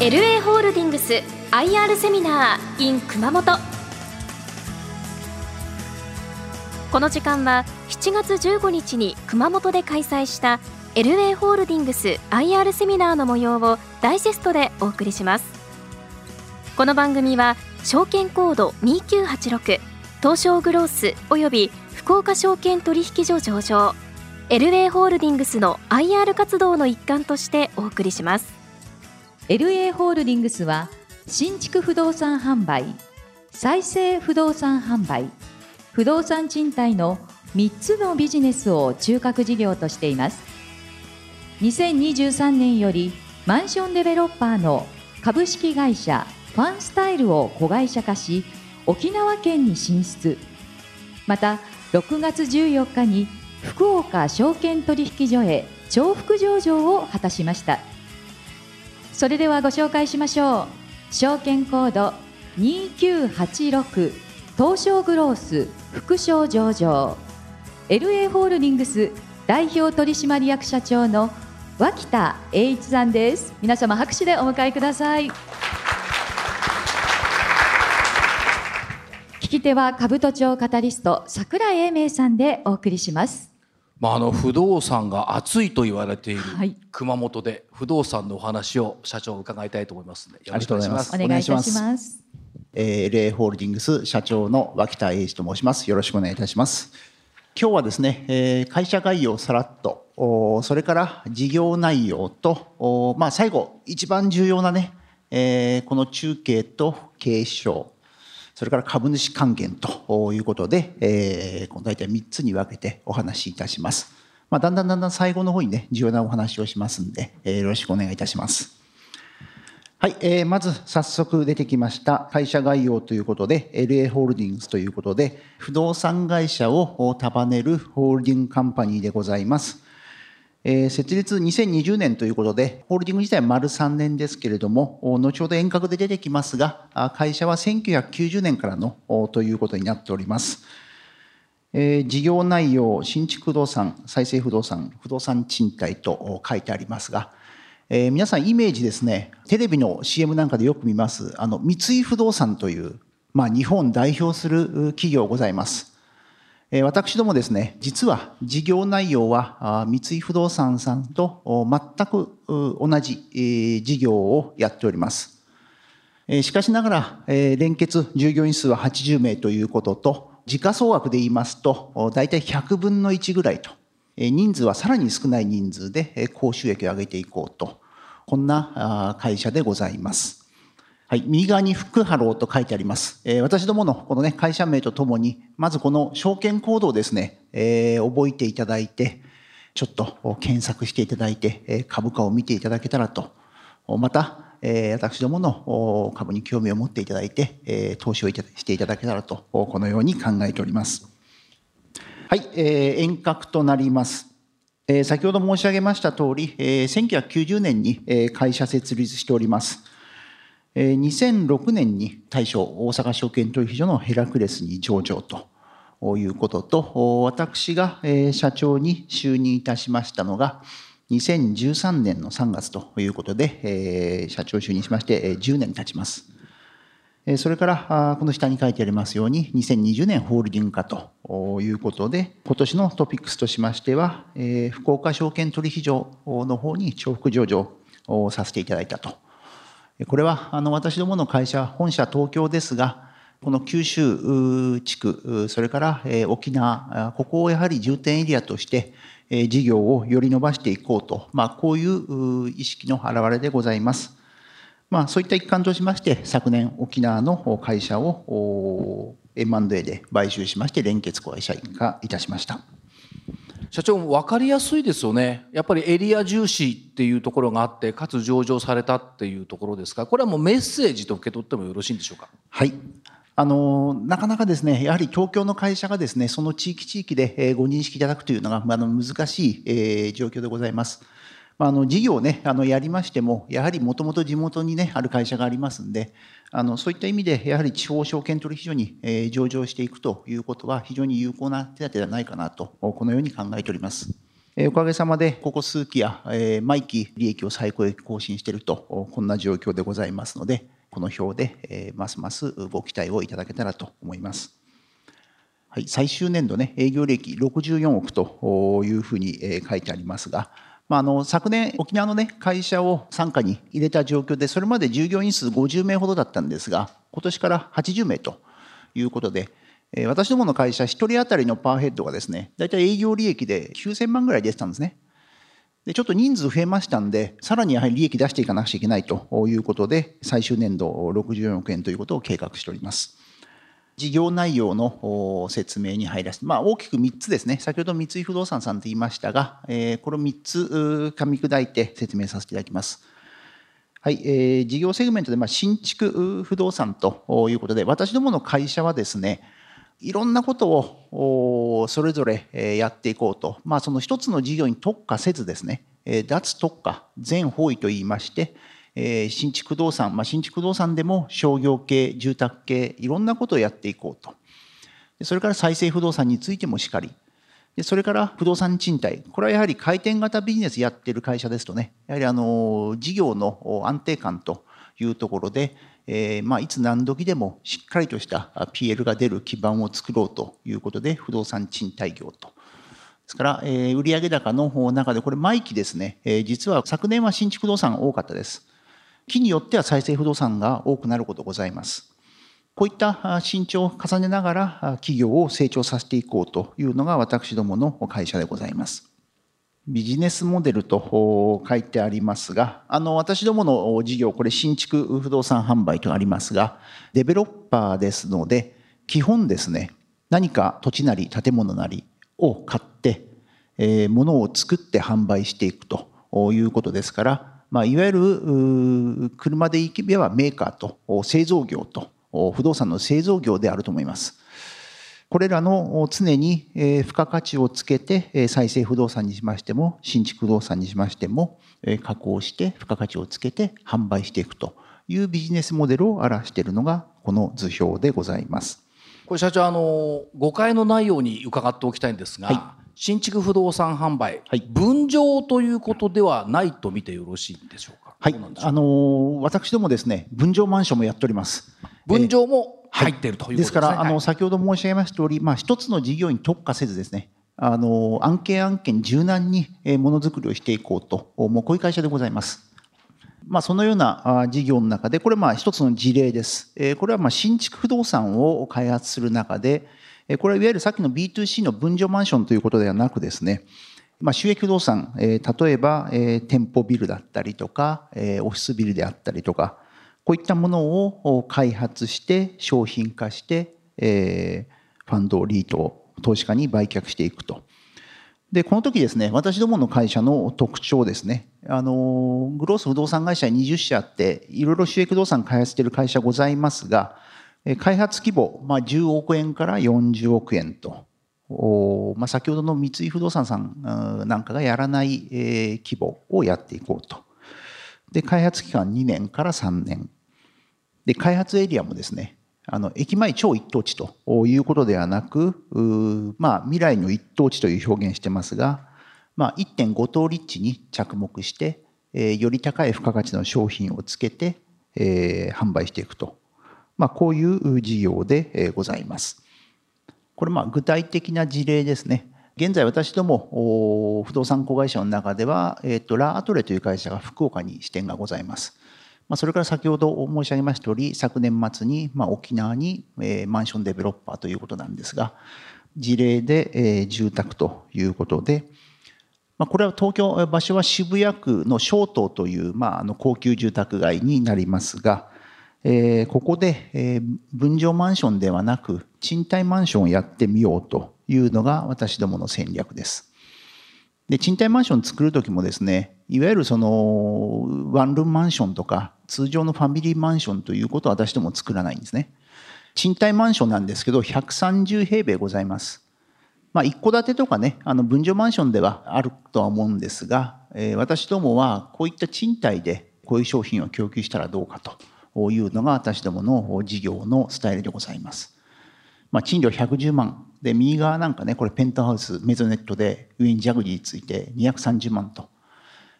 LA ホールディングス IR セミナー in 熊本この時間は7月15日に熊本で開催した LA ホールディングス IR セミナーの模様をダイジェストでお送りします。この番組は証券コード2986東証グロースおよび福岡証券取引所上場 LA ホールディングスの IR 活動の一環としてお送りします。LA ホールディングスは新築不動産販売再生不動産販売不動産賃貸の3つのビジネスを中核事業としています。2023年よりマンションデベロッパーの株式会社ファンスタイルを子会社化し沖縄県に進出。また6月14日に福岡証券取引所へ重複上場を果たしました。それではご紹介しましょう。証券コード2986東証グロース副賞上場。LA ホールディングス代表取締役社長の脇田栄一さんです。皆様拍手でお迎えください。聞き手は兜町カタリスト桜井英明さんでお送りします。まあ、あの不動産が熱いと言われているはい。熊本で不動産のお話を社長伺いたいと思いますのでよろしくお願いします。お願いします。えー、LA ホールディングス社長の脇田英二と申します。よろしくお願いいたします。今日はですね、えー会社概要をさらっと、おーそれから事業内容と、おーまあ、最後、一番重要なね、えーこの中継と経営指標、それから株主還元ということで、えーこの大体3つに分けてお話しいたします。まあ、だんだんだんだん最後の方にね、重要なお話をしますんで、えーよろしくお願いいたします。はい、えーまず早速出てきました会社概要ということで、LA ホールディングスということで、不動産会社を束ねるホールディングカンパニーでございます。えー設立2020年ということで、ホールディング自体丸3年ですけれども、後ほど遠隔で出てきますが、会社は1990年からのということになっております。えー事業内容、新築不動産、再生不動産、不動産賃貸と書いてありますが、えー皆さんイメージですね、テレビの CM なんかでよく見ます、あの、三井不動産という、まあ、日本代表する企業ございます。私どもですね、実は事業内容は三井不動産さんと全く同じ、事業をやっております。しかしながら、連結従業員数は80名ということと、時価総額で言いますと、大体100分の1ぐらいと、人数はさらに少ない人数で、高収益を上げていこうと、こんな会社でございます。はい、右側に福ハローと書いてあります。えー私どものこのね、会社名とともに、まずこの証券コードをですね、えー覚えていただいて、ちょっと検索していただいて、え株価を見ていただけたらと、また、えー私どもの株に興味を持っていただいて、えー投資をいしていただけたらと、このように考えております。はい、えー遠隔となります。え先ほど申し上げました通り、えー1990年に会社設立しております。2006年に大正大阪証券取引所のヘラクレスに上場ということと、私が社長に就任いたしましたのが、2013年の3月ということで、社長就任しまして10年経ちます。それから、この下に書いてありますように、2020年ホールディング化ということで、今年のトピックスとしましては、福岡証券取引所の方に重複上場させていただいたと。これは、あの、私どもの会社、本社東京ですが、この九州地区、それから沖縄、ここをやはり重点エリアとして、事業をより伸ばしていこうと、まあ、こういう意識の表れでございます。まあ、そういった一環としまして、昨年、沖縄の会社を M&A で買収しまして、連結会社員化いたしました。社長分かりやすいですよねやっぱりエリア重視っていうところがあってかつ上場されたっていうところですか？これはもうメッセージと受け取ってもよろしいんでしょうか？はい。あの、なかなかですね、やはり東京の会社がですね、その地域地域でご認識いただくというのが、あ、の難しい、えー状況でございます。まあ、あの事業をね、あのやりましても、やはりもともと地元にね、ある会社がありますんで、あのそういった意味で、やはり地方証券取引所に、えー上場していくということは、非常に有効な手立てではないかなと、このように考えております。えおかげさまで、ここ数期や、毎期利益を最高益更新していると、こんな状況でございますので、この表で、ますますご期待をいただけたらと思います。はい、最終年度ね、営業利益64億というふうに書いてありますが、まあ、あの昨年、沖縄の、ね、会社を傘下に入れた状況で、それまで従業員数50名ほどだったんですが、今年から80名ということでえ、私どもの会社、1人当たりのパーヘッドがですね、大体営業利益で9000万ぐらい出てたんですね。でちょっと人数増えましたんで、さらにやはり利益出していかなくちゃいけないということで、最終年度64億円ということを計画しております。事業内容の説明に入らせて、まあ、大きく3つですね、先ほど三井不動産さんと言いましたが、えこれを3つ噛み砕いて説明させていただきます。はい、えー、事業セグメントで、まあ、新築不動産ということで、私どもの会社はですね、いろんなことをそれぞれやっていこうと、まあ、その一つの事業に特化せずですね、脱特化、全方位といいまして、新築不動産、まあ、新築不動産でも商業系、住宅系、いろんなことをやっていこうと。それから再生不動産についてもしかり。でそれから不動産賃貸。これはやはり回転型ビジネスやってる会社ですとね、やはりあの事業の安定感というところで、えー、まあ、いつ何時でもしっかりとした PL が出る基盤を作ろうということで、不動産賃貸業と。ですから、えー、売上高の中で、これ、毎期ですね、えー、実は昨年は新築不動産多かったです。期によっては再生不動産が多くなることございます。こういった慎重を重ねながら企業を成長させていこうというのが私どもの会社でございます。ビジネスモデルと書いてありますが、あの、私どもの事業、これ新築不動産販売とありますが、デベロッパーですので、基本ですね、何か土地なり建物なりを買って、えー、物を作って販売していくということですから、まあ、いわゆる車で行けばメーカーと製造業と不動産の製造業であると思います。これらの常に付加価値をつけて再生不動産にしましても新築不動産にしましても加工して付加価値をつけて販売していくというビジネスモデルを表しているのがこの図表でございます。これ社長あの誤解のないように伺っておきたいんですが、はい、新築不動産販売、はい、分譲ということではないと見てよろしいんでしょうか？はい、あの私どもですね分譲マンションもやっております。分譲も入っているということです、ね、ですから、あの先ほど申し上げました通り、まあ一つの事業に特化せずですね。あの案件案件柔軟にものづくりをしていこうと、もうこういう会社でございます。まあ、そのような事業の中で、これまあ一つの事例です。これはまあ新築不動産を開発する中で、これはいわゆるさっきの B2C の分譲マンションということではなくですね、まあ、収益不動産え、例えばえ店舗ビルだったりとかえ、オフィスビルであったりとか、こういったものを開発して商品化してえ、ファンド、リートを、投資家に売却していくと。で、この時ですね、私どもの会社の特徴ですね、あの、グロース不動産会社20社あって、いろいろ収益不動産開発している会社ございますが、開発規模、まあ、10億円から40億円と、まあ、先ほどの三井不動産さんなんかがやらない規模をやっていこうと。で、開発期間2年から3年。で、開発エリアもですね、あの駅前超一等地ということではなく、まあ、未来の一等地という表現してますが、まあ、1.5等立地に着目して、えー、より高い付加価値の商品をつけて、えー、販売していくと、まあ、こういう事業でございます。これまあ具体的な事例ですね。現在私ども不動産子会社の中では、えー、とラーアトレという会社が福岡に支店がございます。まあ、それから先ほど申し上げました通り、昨年末にまあ沖縄に、えー、マンションデベロッパーということなんですが、事例で、えー、住宅ということで、まあ、これは東京、場所は渋谷区の小東という、まあ、あの高級住宅街になりますが、えー、ここで、えー、分譲マンションではなく、賃貸マンションをやってみようというのが私どもの戦略です。で、賃貸マンション作るときもですね、いわゆるその、ワンルームマンションとか、通常のファミリーマンションということは私ども作らないんですね。賃貸マンションなんですけど、130平米ございます。まあ、一戸建てとかね、あの分譲マンションではあるとは思うんですが、えー、私どもはこういった賃貸でこういう商品を供給したらどうかというのが私どもの事業のスタイルでございます。まあ、賃料110万で右側なんかねこれペントハウスメゾネットで上にジャグジーついて230万と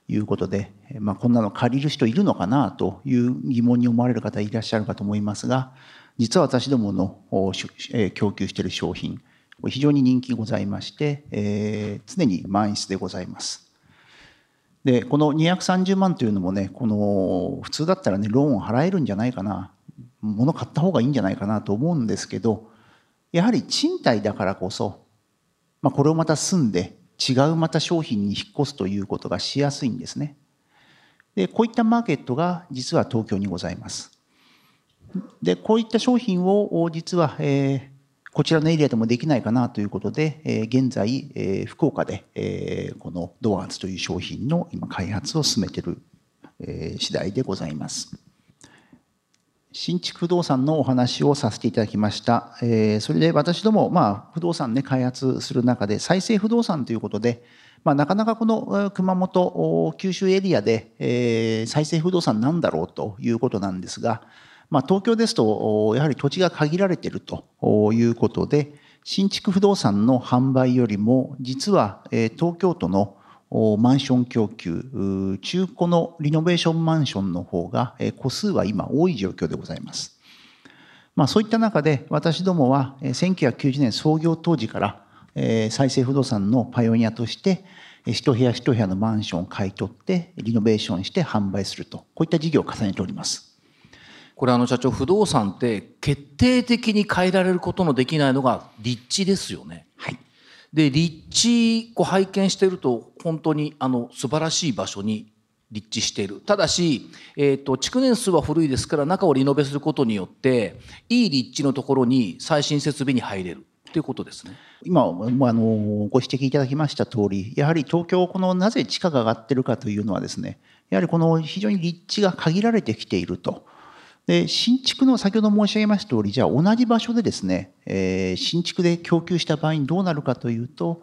いうことで、まあ、こんなの借りる人いるのかなという疑問に思われる方いらっしゃるかと思いますが実は私どもの供給している商品非常に人気ございまして、え、常に満室でございます。でこの230万というのもねこの普通だったらねローン払えるんじゃないかな物買った方がいいんじゃないかなと思うんですけどやはり賃貸だからこそ、まあ、これをまた住んで違うまた商品に引っ越すということがしやすいんですね。でこういったマーケットが実は東京にございます。でこういった商品を実は、えー、こちらのエリアでもできないかなということで、え、現在、え、福岡で、え、このドアーズという商品の今開発を進めている、え、次第でございます。新築不動産のお話をさせていただきました。え、それで私ども、まあ、不動産ね、開発する中で、再生不動産ということで、まあ、なかなかこの熊本、九州エリアで、えー、再生不動産なんだろうということなんですが、まあ、東京ですと、やはり土地が限られているということで、新築不動産の販売よりも、実は東京都のマンション供給、中古のリノベーションマンションの方が個数は今多い状況でございます。まあ、そういった中で私どもは1990年創業当時から再生不動産のパイオニアとして一部屋一部屋のマンションを買い取ってリノベーションして販売するとこういった事業を重ねております。これあの社長不動産って決定的に変えられることのできないのが立地ですよね。はい、で立地こう拝見してると本当にあの素晴らしい場所に立地しているただし、えーと、築年数は古いですから中をリノベすることによっていい立地のところに最新設備に入れるということですね今あのご指摘いただきました通りやはり東京このなぜ地価が上がってるかというのはですねやはりこの非常に立地が限られてきていると。で新築の先ほど申し上げました通りじゃあ同じ場所でですね、えー、新築で供給した場合にどうなるかというと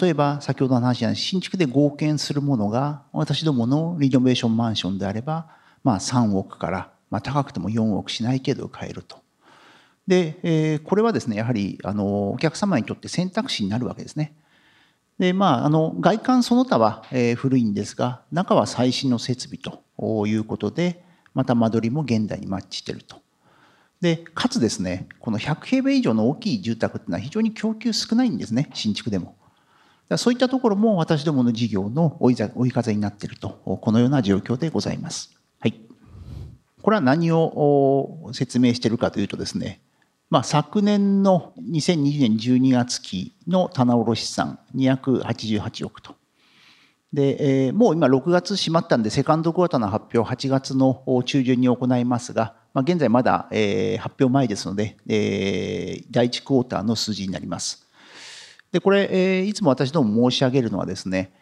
例えば先ほどの話じゃない新築で合建するものが私どものリノベーションマンションであれば、まあ、3億から、まあ、高くても4億しない程度買えると。で、えー、これはですねやはりあのお客様にとって選択肢になるわけですね。でまあ、あの外観その他は、え、古いんですが中は最新の設備ということで、また間取りも現代にマッチしてると。でかつですねこの100平米以上の大きい住宅っていうのは非常に供給少ないんですね新築でも。そういったところも私どもの事業の追い風になっているとこのような状況でございます。はい、これは何を説明しているかというとですね、まあ、昨年の2020年12月期の棚卸資産288億とで、えー、もう今6月閉まったんで、セカンドクォーターの発表8月の中旬に行いますが、まあ、現在まだ、えー、発表前ですので、えー、第1クォーターの数字になります。で、これ、えー、いつも私ども申し上げるのはですね、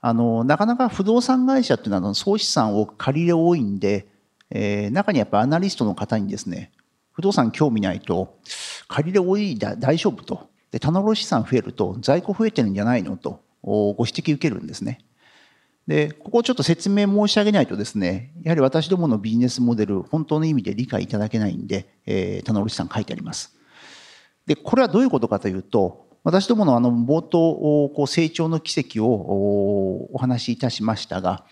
あのなかなか不動産会社っていうのは総資産を借り入れ多いんで、えー、中にやっぱアナリストの方にですね、不動産興味ないと、借り入れ多い大丈夫と。で、棚卸資産増えると在庫増えてるんじゃないのとご指摘受けるんですね。で、ここをちょっと説明申し上げないとですね、やはり私どものビジネスモデル、本当の意味で理解いただけないんで、えー、棚卸さん書いてあります。で、これはどういうことかというと、私どものあの冒頭、こう成長の奇跡をお話しいたしましたが、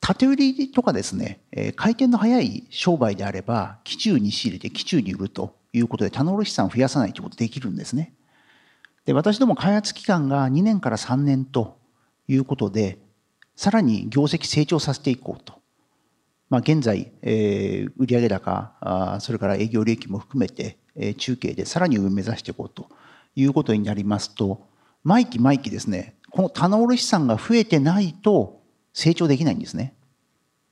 縦売りとかですね、回転の速い商売であれば、基中に仕入れて基中に売るということで、棚卸資産を増やさないということできるんですね。で、私ども開発期間が2年から3年ということで、さらに業績成長させていこうと。まあ、現在、えー、売上高あ、それから営業利益も含めて、えー、中継でさらに上目指していこうということになりますと、毎期毎期ですね、この棚卸資産が増えてないと成長できないんですね。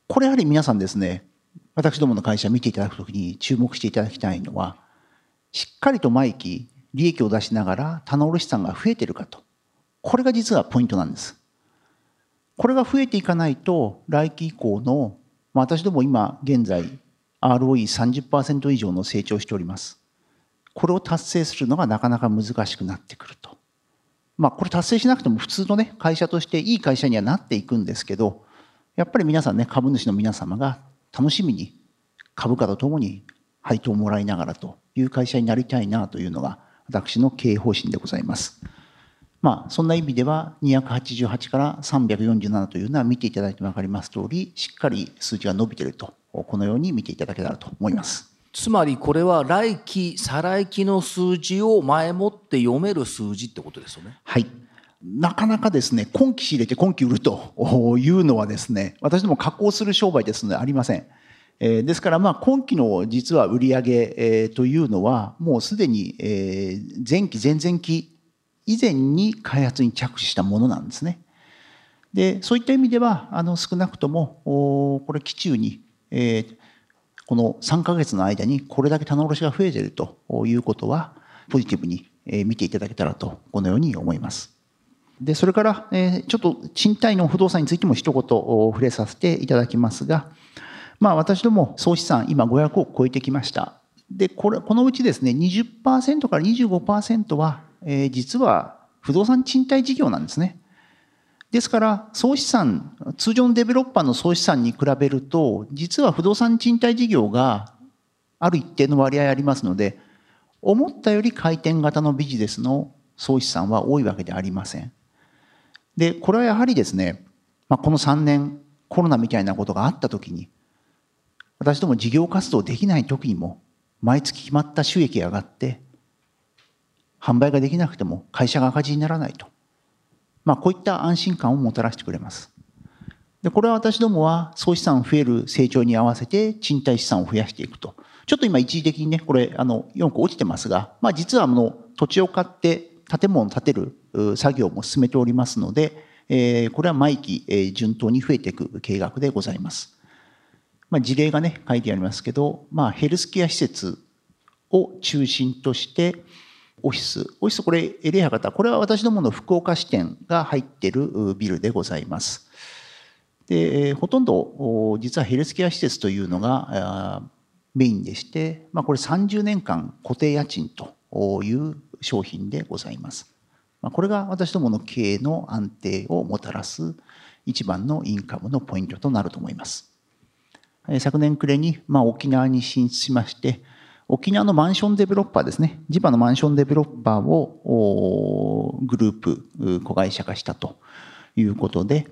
これやはり皆さんですね、私どもの会社見ていただくときに注目していただきたいのは、しっかりと毎期利益を出しながら棚卸資産が増えているかと。これが実はポイントなんです。これが増えていかないと来期以降の、まあ、私ども今現在 ROE30% 以上の成長しております。これを達成するのがなかなか難しくなってくると。まあこれ達成しなくても普通のね会社としていい会社にはなっていくんですけどやっぱり皆さんね株主の皆様が楽しみに株価とともに配当をもらいながらという会社になりたいなというのが私の経営方針でございます。まあ、そんな意味では288から347というのは見ていただいて分かります通りしっかり数字が伸びているとこのように見ていただけたらと思います。つまりこれは来期再来期の数字を前もって読める数字ってことですよね。はいなかなかですね今期仕入れて今期売るというのはですね私ども加工する商売ですのでありません。えー、ですからまあ今期の実は売上、えー、というのはもうすでに、えー、前期前々期以前に開発に着手したものなんですね。でそういった意味ではあの少なくともこれ期中に、えー、この3か月の間にこれだけ棚卸しが増えているということはポジティブに見ていただけたらとこのように思います。でそれから、えー、ちょっと賃貸の不動産についても一言触れさせていただきますが、まあ、私ども総資産今500億超えてきました。でこれこのうちですね20%から25%はえー、実は不動産賃貸事業なんですね。ですから総資産通常のデベロッパーの総資産に比べると実は不動産賃貸事業がある一定の割合ありますので思ったより回転型のビジネスの総資産は多いわけではありません。でこれはやはりですね、まあ、この3年コロナみたいなことがあった時に私ども事業活動できない時にも毎月決まった収益が上がって販売ができなくても会社が赤字にならないと。まあ、こういった安心感をもたらしてくれます。で、これは私どもは総資産増える成長に合わせて賃貸資産を増やしていくと。ちょっと今一時的にね、これ、あの、4個落ちてますが、まあ実はあの、土地を買って建物を建てる作業も進めておりますので、えー、これは毎期、えー、順当に増えていく計画でございます。まあ事例がね、書いてありますけど、まあヘルスケア施設を中心として、オフィス。オフィスこれ、エレア型。これは私どもの福岡支店が入っているビルでございます。で、ほとんど、実はヘルスケア施設というのがメインでして、まあ、これ30年間固定家賃という商品でございます。まあ、これが私どもの経営の安定をもたらす一番のインカムのポイントとなると思います。昨年暮れに、まあ、沖縄に進出しまして、沖縄のマンションデベロッパーですね、地場のマンションデベロッパーをグループ、子会社化したということで、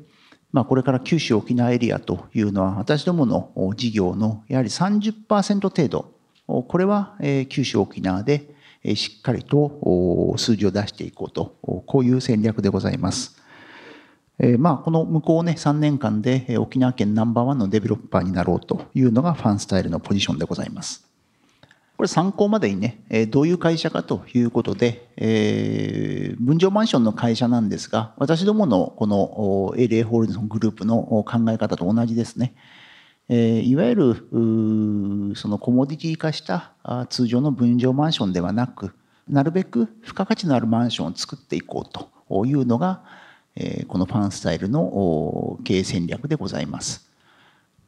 まあ、これから九州沖縄エリアというのは、私どもの事業のやはり30%程度、これは九州沖縄でしっかりと数字を出していこうと、こういう戦略でございます。まあ、この向こうね、3年間で沖縄県ナンバーワンのデベロッパーになろうというのがファンスタイルのポジションでございます。これ参考までにね、どういう会社かということで、えー、分譲マンションの会社なんですが、私どものこの LA ホールディングスグループの考え方と同じですね。え、いわゆるそのコモディティ化した通常の分譲マンションではなく、なるべく付加価値のあるマンションを作っていこうというのが、え、このファンスタイルの経営戦略でございます。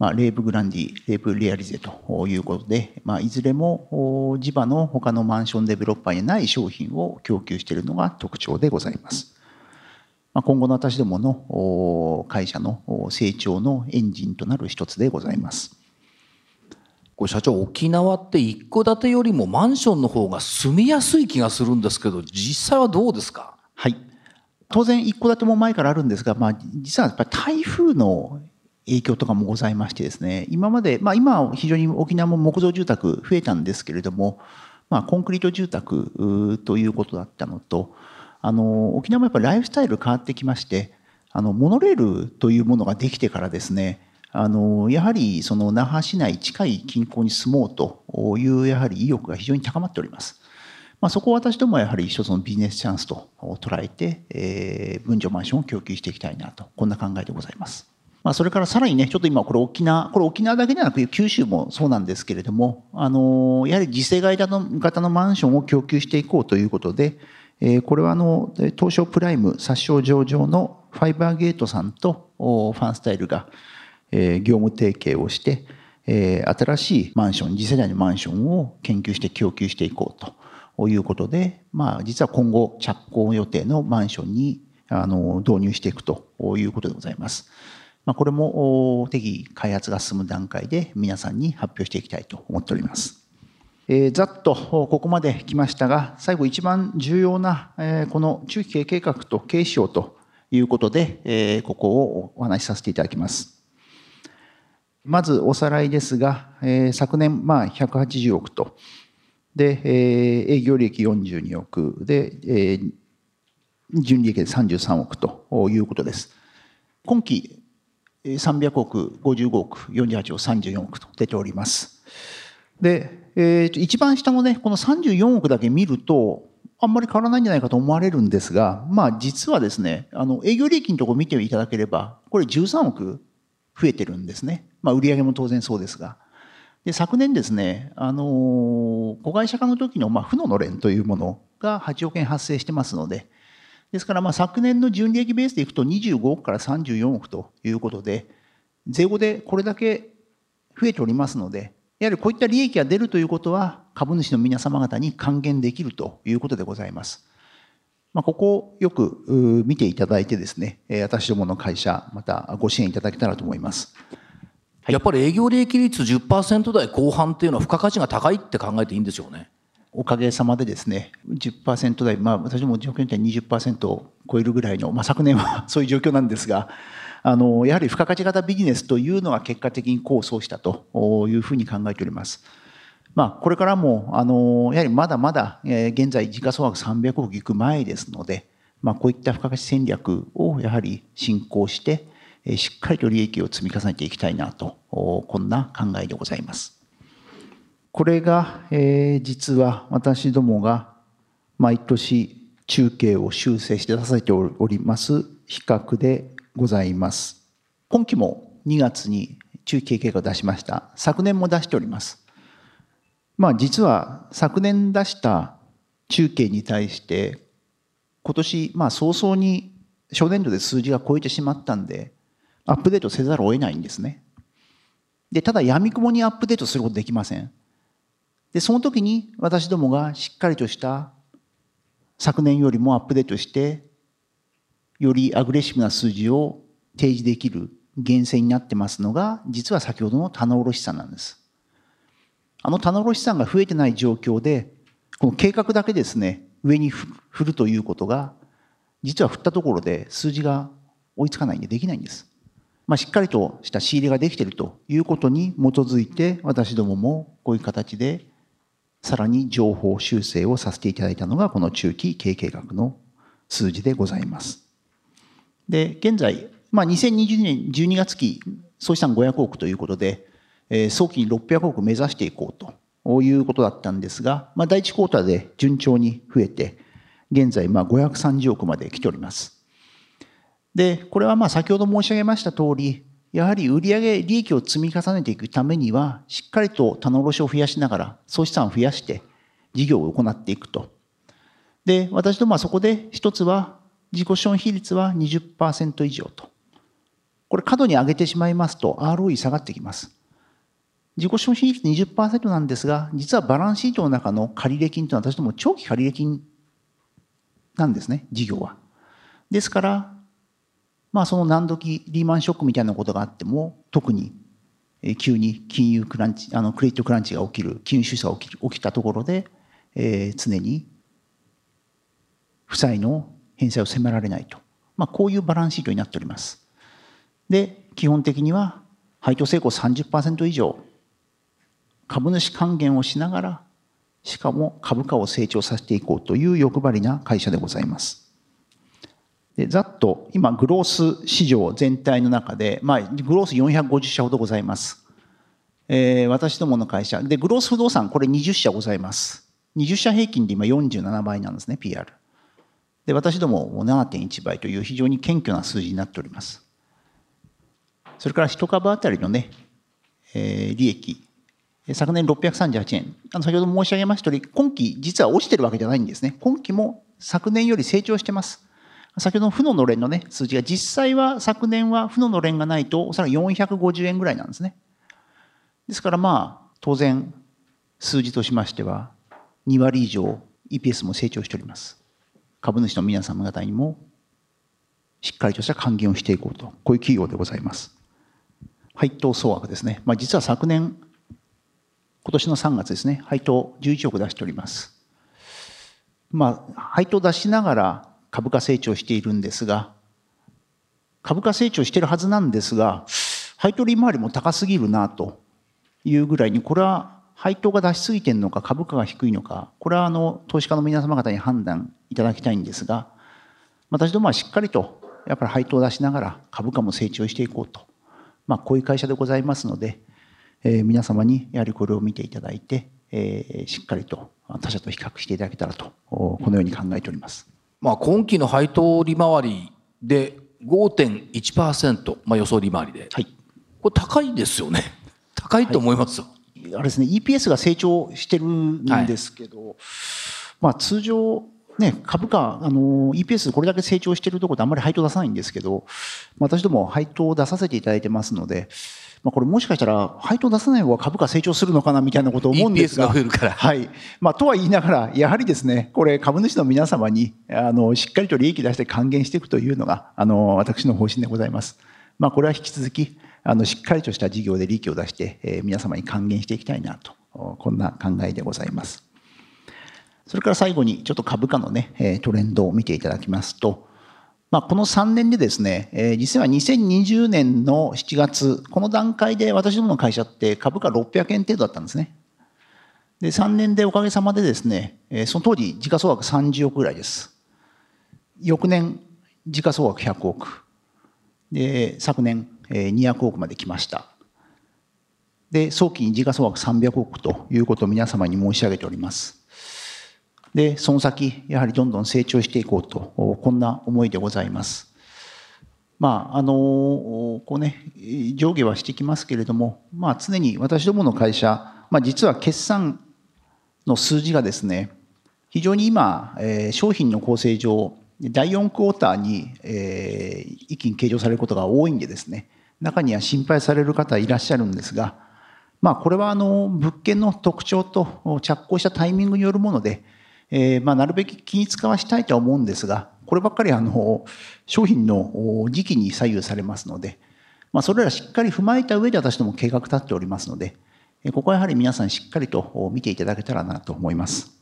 まあ、レーブグランディ、レーブレアリゼということで、まあ、いずれも地場の他のマンションデベロッパーにない商品を供給しているのが特徴でございます。まあ、今後の私どもの会社の成長のエンジンとなる一つでございます。これ社長沖縄って一戸建てよりもマンションの方が住みやすい気がするんですけど実際はどうですか？はい当然一戸建ても前からあるんですが、まあ、実はやっぱり台風の影響とかもございましてですね今まで、まあ、今非常に沖縄も木造住宅増えたんですけれども、まあ、コンクリート住宅ということだったのとあの沖縄もやっぱりライフスタイル変わってきましてあのモノレールというものができてからですねあのやはりその那覇市内近い近郊に住もうというやはり意欲が非常に高まっております。まあ、そこを私どもはやはり一つのビジネスチャンスと捉えて、えー、分譲マンションを供給していきたいなとこんな考えでございます。まあ、それからさらにね、ちょっと今これ沖縄、これ沖縄だけではなく九州もそうなんですけれども、あの、やはり次世代型のマンションを供給していこうということで、えこれはあの、東証プライム殺傷上場のファイバーゲートさんとファンスタイルが、え業務提携をして、え新しいマンション、次世代のマンションを研究して供給していこうということで、まあ、実は今後着工予定のマンションにあの導入していくということでございます。まあ、これも適宜開発が進む段階で皆さんに発表していきたいと思っております。えー、ざっとここまで来ましたが、最後一番重要な、えー、この中期経営計画と経営指標ということで、えー、ここをお話しさせていただきます。まずおさらいですが、えー、昨年、まあ、180億と、で、えー、営業利益42億で、えー、純利益で33億ということです。今期300億、55億、48億、34億と出ております。で、えー、一番下のね、この34億だけ見ると、あんまり変わらないんじゃないかと思われるんですが、まあ実はですね、あの営業利益のところ見ていただければ、これ13億増えてるんですね。まあ、売上も当然そうですが。で昨年ですね、あの子会社化の時の、まあ、負ののれんというものが8億円発生してますので、ですからまあ昨年の純利益ベースでいくと25億から34億ということで、税後でこれだけ増えておりますので、やはりこういった利益が出るということは、株主の皆様方に還元できるということでございます。まあ、ここをよく見ていただいてですね、私どもの会社、またご支援いただけたらと思います。やっぱり営業利益率10%台後半っていうのは付加価値が高いって考えていいんですよね。おかげさまでですね、10%台、まあ、私も条件点20%を超えるぐらいの、まあ、昨年は そういう状況なんですが、あのやはり付加価値型ビジネスというのが結果的に構想したというふうに考えております。まあ、これからも、あの、やはりまだまだ、え現在時価総額300億いく前ですので、まあ、こういった付加価値戦略をやはり進行して、えしっかりと利益を積み重ねていきたいなと、こんな考えでございます。これが、えー、実は私どもが毎年中継を修正して出されております比較でございます。今期も2月に中継計画を出しました。昨年も出しております。まあ実は昨年出した中継に対して今年まあ早々に初年度で数字が超えてしまったんでアップデートせざるを得ないんですね。で、ただ闇雲にアップデートすることできません。で、その時に私どもがしっかりとした昨年よりもアップデートしてよりアグレッシブな数字を提示できる源泉になってますのが実は先ほどの棚卸資産なんです。あの棚卸資産が増えてない状況で、この計画だけですね、上に振るということが、実は振ったところで数字が追いつかないんでできないんです。まあ、しっかりとした仕入れができているということに基づいて、私どももこういう形でさらに情報修正をさせていただいたのが、この中期経営計画の数字でございます。で、現在、まあ、2022年12月期、総資産500億ということで、え早期に600億目指していこうということだったんですが、まあ、第1クォーターで順調に増えて、現在まあ530億まで来ております。で、これはまあ先ほど申し上げました通り、やはり売上利益を積み重ねていくためには、しっかりと棚卸を増やしながら、総資産を増やして事業を行っていくと。で、私どもはそこで一つは、自己資本比率は20%以上と。これ過度に上げてしまいますと ROE 下がってきます。自己資本比率20%なんですが、実はバランスシートの中の借入金というのは私ども長期借入金なんですね、事業は。ですから、まあその何時リーマンショックみたいなことがあっても、特に急に金融クランチ、あのクレジットクランチが起きる、金融収支が起き起きたところで、えー、常に負債の返済を迫られないと。まあこういうバランスシートになっております。で、基本的には配当成功30%以上株主還元をしながら、しかも株価を成長させていこうという欲張りな会社でございます。でざっと今、グロース市場全体の中で、まあ、グロース450社ほどございます。えー、私どもの会社。で、グロース不動産、これ20社ございます。20社平均で今47倍なんですね、PR。で、私ども7.1倍という非常に謙虚な数字になっております。それから1株当たりのね、えー、利益、昨年638円。あの先ほど申し上げました通り、今期実は落ちてるわけじゃないんですね。今期も昨年より成長してます。先ほどの負ののれんのね、数字が実際は昨年は負ののれんがないと、おそらく450円ぐらいなんですね。ですからまあ、当然、数字としましては、2割以上 EPS も成長しております。株主の皆様方にも、しっかりとした還元をしていこうと、こういう企業でございます。配当総額ですね。まあ、実は昨年、今年の3月ですね、配当11億出しております。まあ、配当出しながら株価成長しているんですが、株価成長してるはずなんですが、配当利回りも高すぎるなというぐらいに、これは配当が出しすぎてるのか、株価が低いのか、これはあの投資家の皆様方に判断いただきたいんですが、私どもはしっかりとやっぱり配当を出しながら株価も成長していこうと、まあ、こういう会社でございますので、えー、皆様にやはりこれを見ていただいて、えー、しっかりと他社と比較していただけたらとこのように考えております。まあ、今期の配当利回りで5.1%、まあ、予想利回りで、はい、これ高いですよね。高いと思いますよ、はい、あれですね EPS が成長してるんですけど、はい、まあ、通常ね、株価、あの、EPS これだけ成長しているところであんまり配当出さないんですけど、私ども配当を出させていただいてますので、まあ、これもしかしたら配当出さない方が株価成長するのかなみたいなことを思うんですが。はい。まあ、とは言いながら、やはりですね、これ株主の皆様に、あの、しっかりと利益出して還元していくというのが、あの、私の方針でございます。まあ、これは引き続き、あの、しっかりとした事業で利益を出して、えー、皆様に還元していきたいなと、こんな考えでございます。それから最後にちょっと株価のね、トレンドを見ていただきますと、まあ、この3年でですね、実は2020年の7月、この段階で私どもの会社って株価600円程度だったんですね。で、3年でおかげさまでですね、その当時時価総額30億ぐらいです。翌年、時価総額100億。で、昨年200億まで来ました。で、早期に時価総額300億ということを皆様に申し上げております。で、その先、やはりどんどん成長していこうと、こんな思いでございます。まあ、あの、こうね、上下はしてきますけれども、まあ、常に私どもの会社、まあ、実は決算の数字がですね、非常に今、えー、商品の構成上、第4クォーターに、えー、一気に計上されることが多いんでですね、中には心配される方いらっしゃるんですが、まあ、これはあの物件の特徴と着工したタイミングによるもので、えー、まあ、なるべく均一化はしたいとは思うんですが、こればっかりあの商品の時期に左右されますので、まあ、それらしっかり踏まえた上で私ども計画立っておりますので、ここはやはり皆さんしっかりと見ていただけたらなと思います。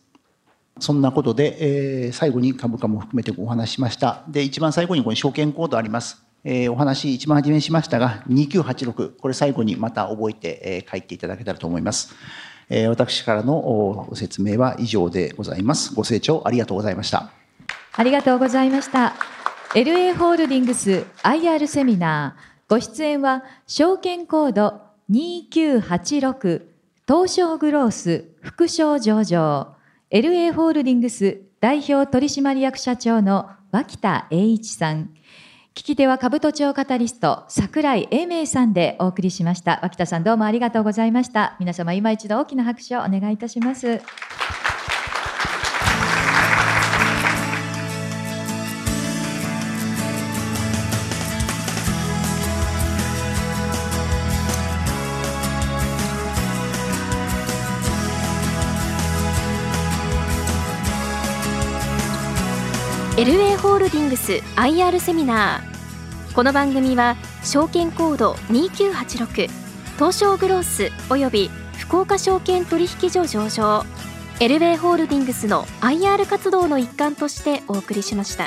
そんなことで、えー、最後に株価も含めてお話ししました。で、一番最後にここに証券コードあります。えー、お話一番初めにしましたが、2986、これ最後にまた覚えて、えー、書いていただけたらと思います。え私からのご説明は以上でございます。ご清聴ありがとうございました。ありがとうございました。LA ホールディングス IR セミナー、ご出演は証券コード2986東証グロース副賞上場 LA ホールディングス代表取締役社長の脇田栄一さん聞き手は兜町カタリスト桜井英明さんでお送りしました。脇田さんどうもありがとうございました。皆様今一度大きな拍手をお願いいたします。LA ホールディングス IR セミナーこの番組は証券コード2986東証グロースおよび福岡証券取引所上場 LA ホールディングスの IR 活動の一環としてお送りしました。